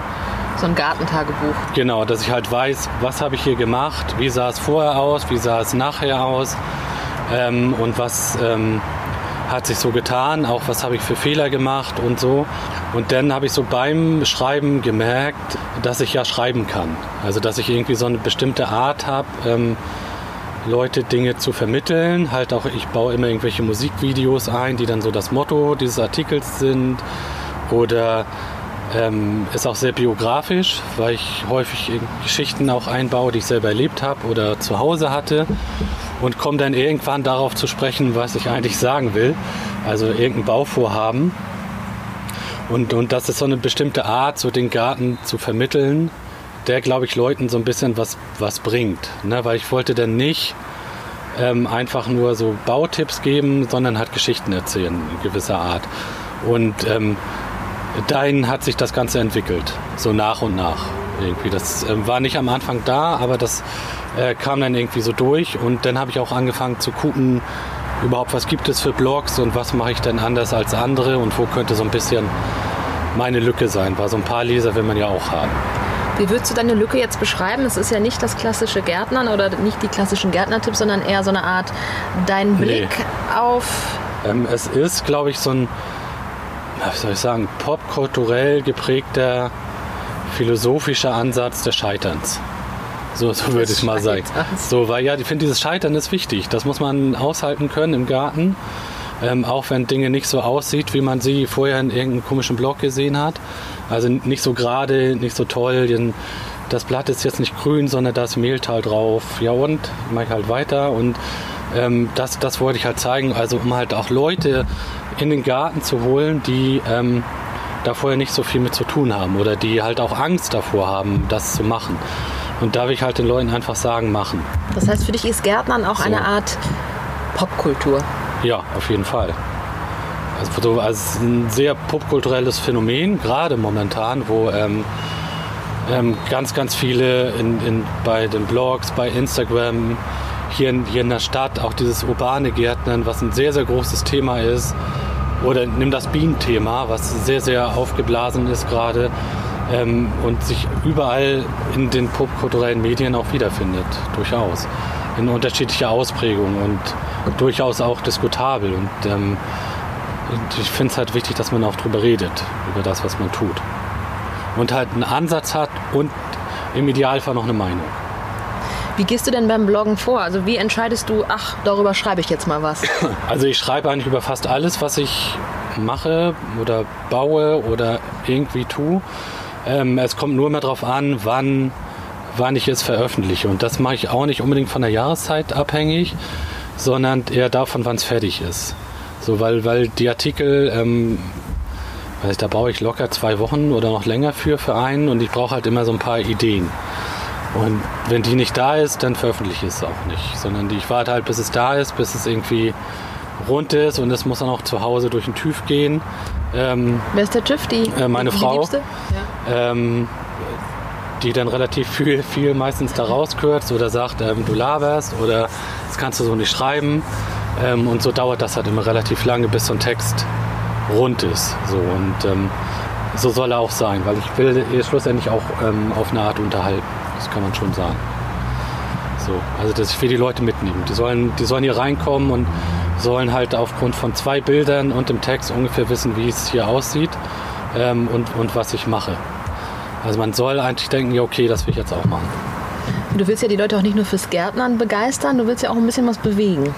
So ein Gartentagebuch. Genau, dass ich halt weiß, was habe ich hier gemacht, wie sah es vorher aus, wie sah es nachher aus ähm, und was ähm, hat sich so getan, auch was habe ich für Fehler gemacht und so. Und dann habe ich so beim Schreiben gemerkt, dass ich ja schreiben kann. Also dass ich irgendwie so eine bestimmte Art habe, ähm, Leute Dinge zu vermitteln. Halt auch, ich baue immer irgendwelche Musikvideos ein, die dann so das Motto dieses Artikels sind. Oder ähm, ist auch sehr biografisch, weil ich häufig Geschichten auch einbaue, die ich selber erlebt habe oder zu Hause hatte. Und komme dann irgendwann darauf zu sprechen, was ich eigentlich sagen will. Also irgendein Bauvorhaben. Und, und das ist so eine bestimmte Art, so den Garten zu vermitteln, der, glaube ich, Leuten so ein bisschen was, was bringt. Ne? Weil ich wollte dann nicht ähm, einfach nur so Bautipps geben, sondern halt Geschichten erzählen in gewisser Art. Und ähm, dahin hat sich das Ganze entwickelt, so nach und nach. Irgendwie. Das äh, war nicht am Anfang da, aber das äh, kam dann irgendwie so durch. Und dann habe ich auch angefangen zu gucken, überhaupt was gibt es für Blogs und was mache ich denn anders als andere und wo könnte so ein bisschen meine Lücke sein, weil so ein paar Leser will man ja auch haben. Wie würdest du deine Lücke jetzt beschreiben? Es ist ja nicht das klassische Gärtnern oder nicht die klassischen Gärtnertipps, sondern eher so eine Art dein Blick nee. auf. Ähm, es ist, glaube ich, so ein, wie soll ich sagen, popkulturell geprägter philosophischer Ansatz des Scheiterns. So, so würde ich mal sagen. So, weil ja, ich finde, dieses Scheitern ist wichtig. Das muss man aushalten können im Garten. Ähm, auch wenn Dinge nicht so aussieht, wie man sie vorher in irgendeinem komischen Blog gesehen hat. Also nicht so gerade, nicht so toll. Das Blatt ist jetzt nicht grün, sondern da ist Mehltal drauf. Ja und? Mache ich halt weiter. Und ähm, das, das wollte ich halt zeigen. Also um halt auch Leute in den Garten zu holen, die ähm, da vorher nicht so viel mit zu tun haben oder die halt auch Angst davor haben, das zu machen. Und da will ich halt den Leuten einfach sagen, machen. Das heißt, für dich ist Gärtnern auch so. eine Art Popkultur? Ja, auf jeden Fall. Also, also ein sehr popkulturelles Phänomen, gerade momentan, wo ähm, ähm, ganz, ganz viele in, in, bei den Blogs, bei Instagram, hier in, hier in der Stadt, auch dieses urbane Gärtnern, was ein sehr, sehr großes Thema ist. Oder nimm das Bienenthema, was sehr, sehr aufgeblasen ist gerade ähm, und sich überall in den popkulturellen Medien auch wiederfindet, durchaus. In unterschiedlicher Ausprägung und durchaus auch diskutabel. Und ähm, ich finde es halt wichtig, dass man auch drüber redet, über das, was man tut. Und halt einen Ansatz hat und im Idealfall noch eine Meinung. Wie gehst du denn beim Bloggen vor? Also wie entscheidest du, ach, darüber schreibe ich jetzt mal was? Also ich schreibe eigentlich über fast alles, was ich mache oder baue oder irgendwie tue. Ähm, es kommt nur immer darauf an, wann, wann ich es veröffentliche. Und das mache ich auch nicht unbedingt von der Jahreszeit abhängig, sondern eher davon, wann es fertig ist. So, weil, weil die Artikel, ähm, weiß ich, da brauche ich locker zwei Wochen oder noch länger für, für einen und ich brauche halt immer so ein paar Ideen. Und wenn die nicht da ist, dann veröffentliche ich es auch nicht, sondern ich warte halt, bis es da ist, bis es irgendwie rund ist und es muss dann auch zu Hause durch den TÜV gehen. Ähm, Wer ist der TÜV? Die, äh, meine die Frau. Ja. Ähm, die dann relativ viel, viel meistens da rauskürzt oder sagt, ähm, du laberst oder das kannst du so nicht schreiben. Ähm, und so dauert das halt immer relativ lange, bis so ein Text rund ist. So, und ähm, so soll er auch sein, weil ich will ihr schlussendlich auch ähm, auf eine Art unterhalten. Das kann man schon sagen. So, also dass ich will die Leute mitnehmen. Die sollen, die sollen hier reinkommen und sollen halt aufgrund von zwei Bildern und dem Text ungefähr wissen, wie es hier aussieht ähm, und, und was ich mache. Also man soll eigentlich denken, ja okay, das will ich jetzt auch machen. Du willst ja die Leute auch nicht nur fürs Gärtnern begeistern, du willst ja auch ein bisschen was bewegen.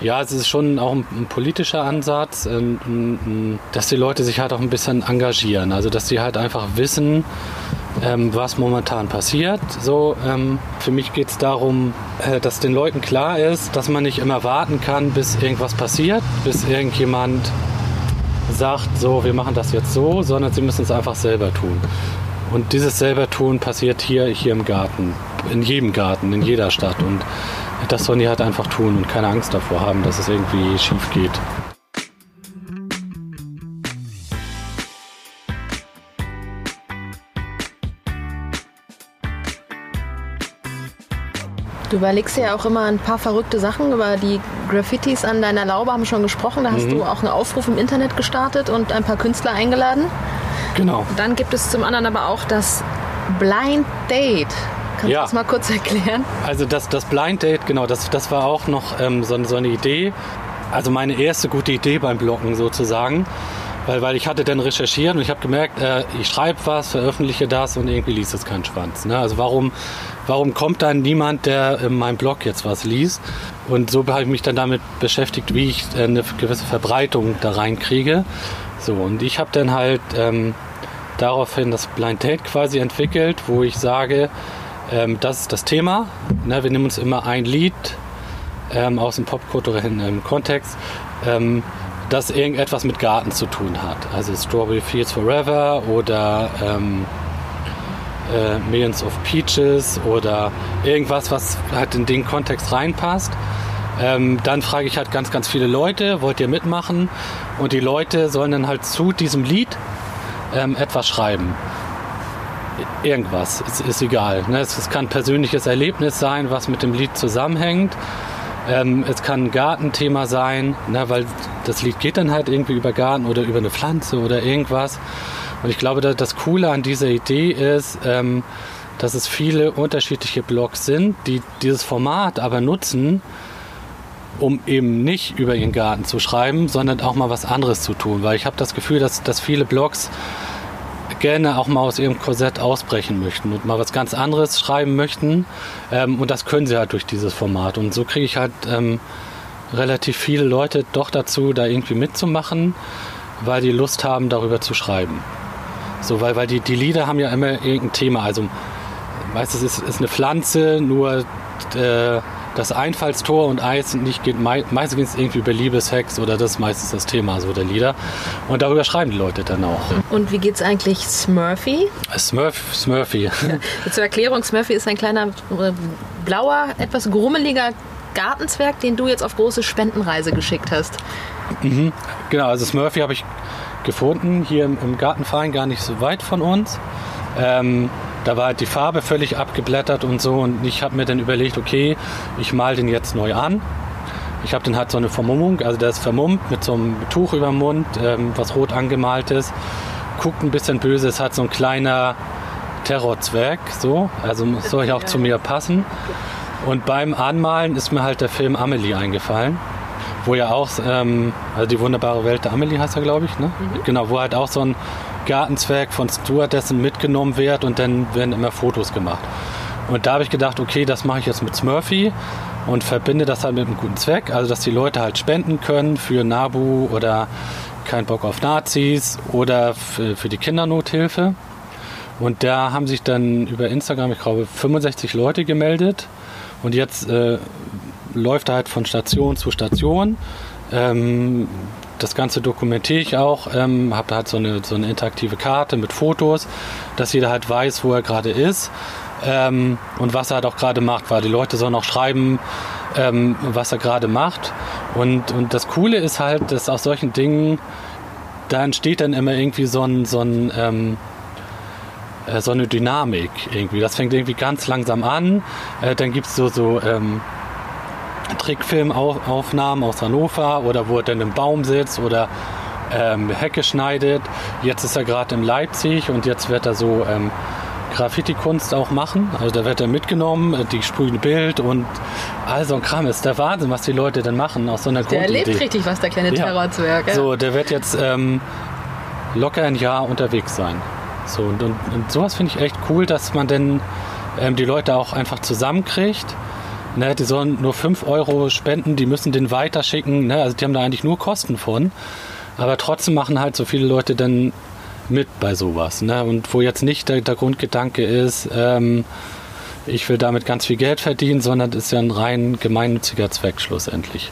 Ja, es ist schon auch ein, ein politischer Ansatz, ein, dass die Leute sich halt auch ein bisschen engagieren. Also dass sie halt einfach wissen, ähm, was momentan passiert. So, ähm, für mich geht es darum, äh, dass den Leuten klar ist, dass man nicht immer warten kann, bis irgendwas passiert, bis irgendjemand sagt, so, wir machen das jetzt so, sondern sie müssen es einfach selber tun. Und dieses selber tun passiert hier, hier im Garten, in jedem Garten, in jeder Stadt. Und das sollen die halt einfach tun und keine Angst davor haben, dass es irgendwie schief geht. Du überlegst ja auch immer ein paar verrückte Sachen über die Graffitis an deiner Laube, haben wir schon gesprochen. Da hast mhm. du auch einen Aufruf im Internet gestartet und ein paar Künstler eingeladen. Genau. Dann gibt es zum anderen aber auch das Blind Date. Kannst ja. du das mal kurz erklären? Also das, das Blind Date, genau, das, das war auch noch ähm, so, so eine Idee. Also meine erste gute Idee beim Bloggen sozusagen. Weil, weil ich hatte dann recherchiert und ich habe gemerkt, äh, ich schreibe was, veröffentliche das und irgendwie liest es kein Schwanz. Ne? Also warum, warum kommt dann niemand, der in meinem Blog jetzt was liest? Und so habe ich mich dann damit beschäftigt, wie ich äh, eine gewisse Verbreitung da reinkriege. So, und ich habe dann halt ähm, daraufhin das Blind Date quasi entwickelt, wo ich sage, ähm, das ist das Thema. Ne? Wir nehmen uns immer ein Lied ähm, aus dem popkulturellen ähm, Kontext. Das irgendetwas mit Garten zu tun hat. Also Strawberry Fields Forever oder ähm, äh, Millions of Peaches oder irgendwas, was halt in den Kontext reinpasst. Ähm, dann frage ich halt ganz, ganz viele Leute, wollt ihr mitmachen? Und die Leute sollen dann halt zu diesem Lied ähm, etwas schreiben. Irgendwas, ist, ist egal. Ne? Es, es kann ein persönliches Erlebnis sein, was mit dem Lied zusammenhängt. Ähm, es kann ein Gartenthema sein, ne, weil das Lied geht dann halt irgendwie über Garten oder über eine Pflanze oder irgendwas. Und ich glaube, das Coole an dieser Idee ist, ähm, dass es viele unterschiedliche Blogs sind, die dieses Format aber nutzen, um eben nicht über ihren Garten zu schreiben, sondern auch mal was anderes zu tun. Weil ich habe das Gefühl, dass, dass viele Blogs gerne auch mal aus ihrem Korsett ausbrechen möchten und mal was ganz anderes schreiben möchten. Ähm, und das können sie halt durch dieses Format. Und so kriege ich halt ähm, relativ viele Leute doch dazu, da irgendwie mitzumachen, weil die Lust haben, darüber zu schreiben. So, weil, weil die, die Lieder haben ja immer irgendein Thema. Also meistens ist, ist eine Pflanze, nur äh, das Einfallstor und Eis nicht geht meistens geht es irgendwie über Liebeshex oder das ist meistens das Thema so der Lieder und darüber schreiben die Leute dann auch. Und wie geht es eigentlich Smurfy? Smurf, Smurfy. Ja. Zur Erklärung, Smurfy ist ein kleiner äh, blauer, etwas grummeliger Gartenzwerg, den du jetzt auf große Spendenreise geschickt hast. Mhm. Genau, also Smurfy habe ich gefunden hier im, im Gartenverein, gar nicht so weit von uns. Ähm, da war halt die Farbe völlig abgeblättert und so und ich habe mir dann überlegt, okay, ich male den jetzt neu an. Ich habe dann halt so eine Vermummung, also der ist vermummt mit so einem Tuch über dem Mund, ähm, was rot angemalt ist. Guckt ein bisschen böse, ist halt so ein kleiner Terrorzwerg, so, also soll ich auch zu mir passen. Und beim Anmalen ist mir halt der Film Amelie eingefallen, wo ja auch, ähm, also die wunderbare Welt der Amelie heißt er, glaube ich, ne? Mhm. Genau, wo halt auch so ein Gartenzwerg von Stewardessen mitgenommen wird und dann werden immer Fotos gemacht. Und da habe ich gedacht, okay, das mache ich jetzt mit Smurfy und verbinde das halt mit einem guten Zweck, also dass die Leute halt spenden können für Nabu oder kein Bock auf Nazis oder für, die Kindernothilfe. Und da haben sich dann über Instagram, ich glaube, 65 Leute gemeldet. Und jetzt äh, läuft er halt von Station zu Station. Ähm, das Ganze dokumentiere ich auch, ähm, habe halt so eine, so eine interaktive Karte mit Fotos, dass jeder halt weiß, wo er gerade ist ähm, und was er halt auch gerade macht, weil die Leute sollen auch schreiben, ähm, was er gerade macht. Und, und das Coole ist halt, dass aus solchen Dingen, da entsteht dann immer irgendwie so ein, so ein ähm, äh, so eine Dynamik irgendwie. Das fängt irgendwie ganz langsam an. Äh, dann gibt es so, so ähm, Trickfilmaufnahmen aus Hannover oder wo er dann im Baum sitzt oder ähm, Hecke schneidet. Jetzt ist er gerade in Leipzig und jetzt wird er so ähm, Graffiti-Kunst auch machen. Also da wird er mitgenommen, äh, die sprühen Bild und all so ein Kram. ist der Wahnsinn, was die Leute dann machen aus so einer Der erlebt richtig was, der kleine ja. Terrorzwerg. Ja. So, der wird jetzt ähm, locker ein Jahr unterwegs sein. So, und, und, und sowas finde ich echt cool, dass man dann ähm, die Leute auch einfach zusammenkriegt Ne, die sollen nur 5 Euro spenden, die müssen den weiterschicken. Ne? Also die haben da eigentlich nur Kosten von. Aber trotzdem machen halt so viele Leute dann mit bei sowas. Ne? Und wo jetzt nicht der, der Grundgedanke ist, ähm, ich will damit ganz viel Geld verdienen, sondern das ist ja ein rein gemeinnütziger Zweck schlussendlich.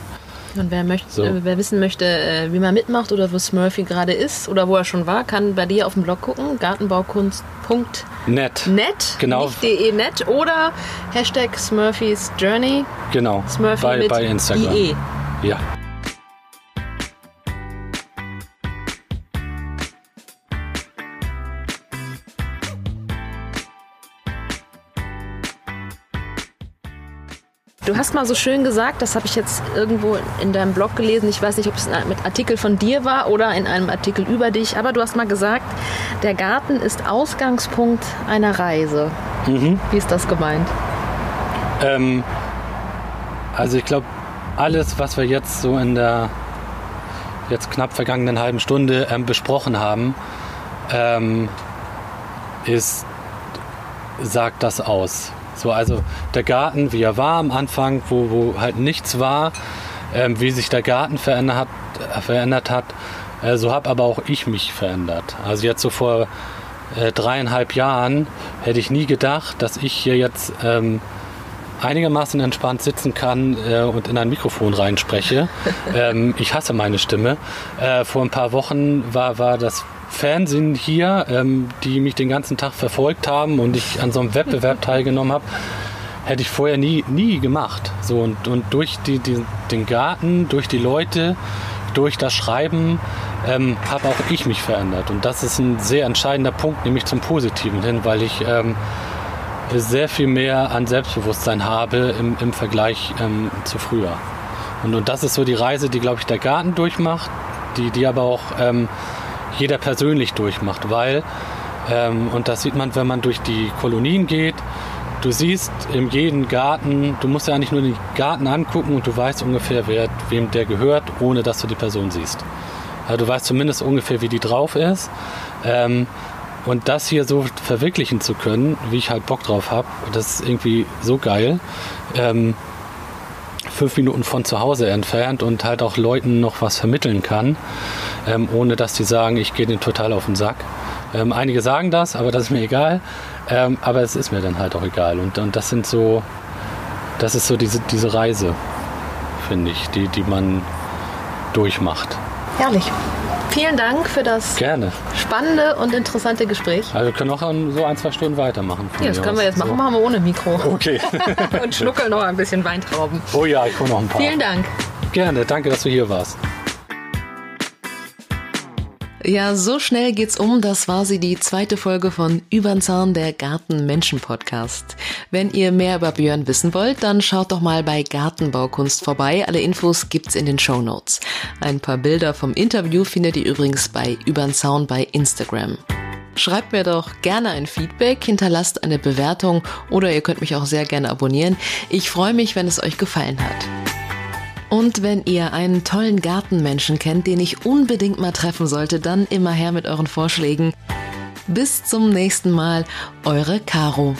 Und wer, möchte, so. äh, wer wissen möchte, äh, wie man mitmacht oder wo Smurfy gerade ist oder wo er schon war, kann bei dir auf dem Blog gucken, gartenbaukunst.net. Net, genau. nicht de net oder Hashtag Smurfys Journey. Genau, Smurfy bei, bei Instagram. IE. Ja. Du hast mal so schön gesagt, das habe ich jetzt irgendwo in deinem Blog gelesen, ich weiß nicht, ob es mit Artikel von dir war oder in einem Artikel über dich, aber du hast mal gesagt, der Garten ist Ausgangspunkt einer Reise. Mhm. Wie ist das gemeint? Ähm, also ich glaube, alles, was wir jetzt so in der jetzt knapp vergangenen halben Stunde ähm, besprochen haben, ähm, ist, sagt das aus. So, also der Garten, wie er war am Anfang, wo, wo halt nichts war, ähm, wie sich der Garten verändert hat, äh, verändert hat äh, so habe aber auch ich mich verändert. Also jetzt so vor äh, dreieinhalb Jahren hätte ich nie gedacht, dass ich hier jetzt ähm, einigermaßen entspannt sitzen kann äh, und in ein Mikrofon reinspreche. ähm, ich hasse meine Stimme. Äh, vor ein paar Wochen war, war das Fernsehen hier, ähm, die mich den ganzen Tag verfolgt haben und ich an so einem Wettbewerb teilgenommen habe, hätte ich vorher nie, nie gemacht. So und, und durch die, die, den Garten, durch die Leute, durch das Schreiben ähm, habe auch ich mich verändert. Und das ist ein sehr entscheidender Punkt, nämlich zum Positiven hin, weil ich ähm, sehr viel mehr an Selbstbewusstsein habe im, im Vergleich ähm, zu früher. Und, und das ist so die Reise, die, glaube ich, der Garten durchmacht, die, die aber auch ähm, jeder persönlich durchmacht, weil, ähm, und das sieht man, wenn man durch die Kolonien geht, du siehst in jedem Garten, du musst ja eigentlich nur den Garten angucken und du weißt ungefähr, wer, wem der gehört, ohne dass du die Person siehst. Also du weißt zumindest ungefähr, wie die drauf ist. Ähm, und das hier so verwirklichen zu können, wie ich halt Bock drauf habe, das ist irgendwie so geil. Ähm, fünf Minuten von zu Hause entfernt und halt auch Leuten noch was vermitteln kann, ähm, ohne dass die sagen, ich gehe denen total auf den Sack. Ähm, einige sagen das, aber das ist mir egal. Ähm, aber es ist mir dann halt auch egal. Und, und das sind so, das ist so diese, diese Reise, finde ich, die, die man durchmacht. Herrlich. Vielen Dank für das Gerne. spannende und interessante Gespräch. Also wir können auch so ein, zwei Stunden weitermachen. Ja, das können wir jetzt machen. So. Machen wir ohne Mikro. Okay. und schnuckeln noch ein bisschen Weintrauben. Oh ja, ich hole noch ein paar. Vielen Dank. Gerne. Danke, dass du hier warst. Ja, so schnell geht's um. Das war sie, die zweite Folge von Übern Zaun, der Garten-Menschen-Podcast. Wenn ihr mehr über Björn wissen wollt, dann schaut doch mal bei Gartenbaukunst vorbei. Alle Infos gibt's in den Show Notes. Ein paar Bilder vom Interview findet ihr übrigens bei Übern Zaun bei Instagram. Schreibt mir doch gerne ein Feedback, hinterlasst eine Bewertung oder ihr könnt mich auch sehr gerne abonnieren. Ich freue mich, wenn es euch gefallen hat. Und wenn ihr einen tollen Gartenmenschen kennt, den ich unbedingt mal treffen sollte, dann immer her mit euren Vorschlägen. Bis zum nächsten Mal, eure Caro.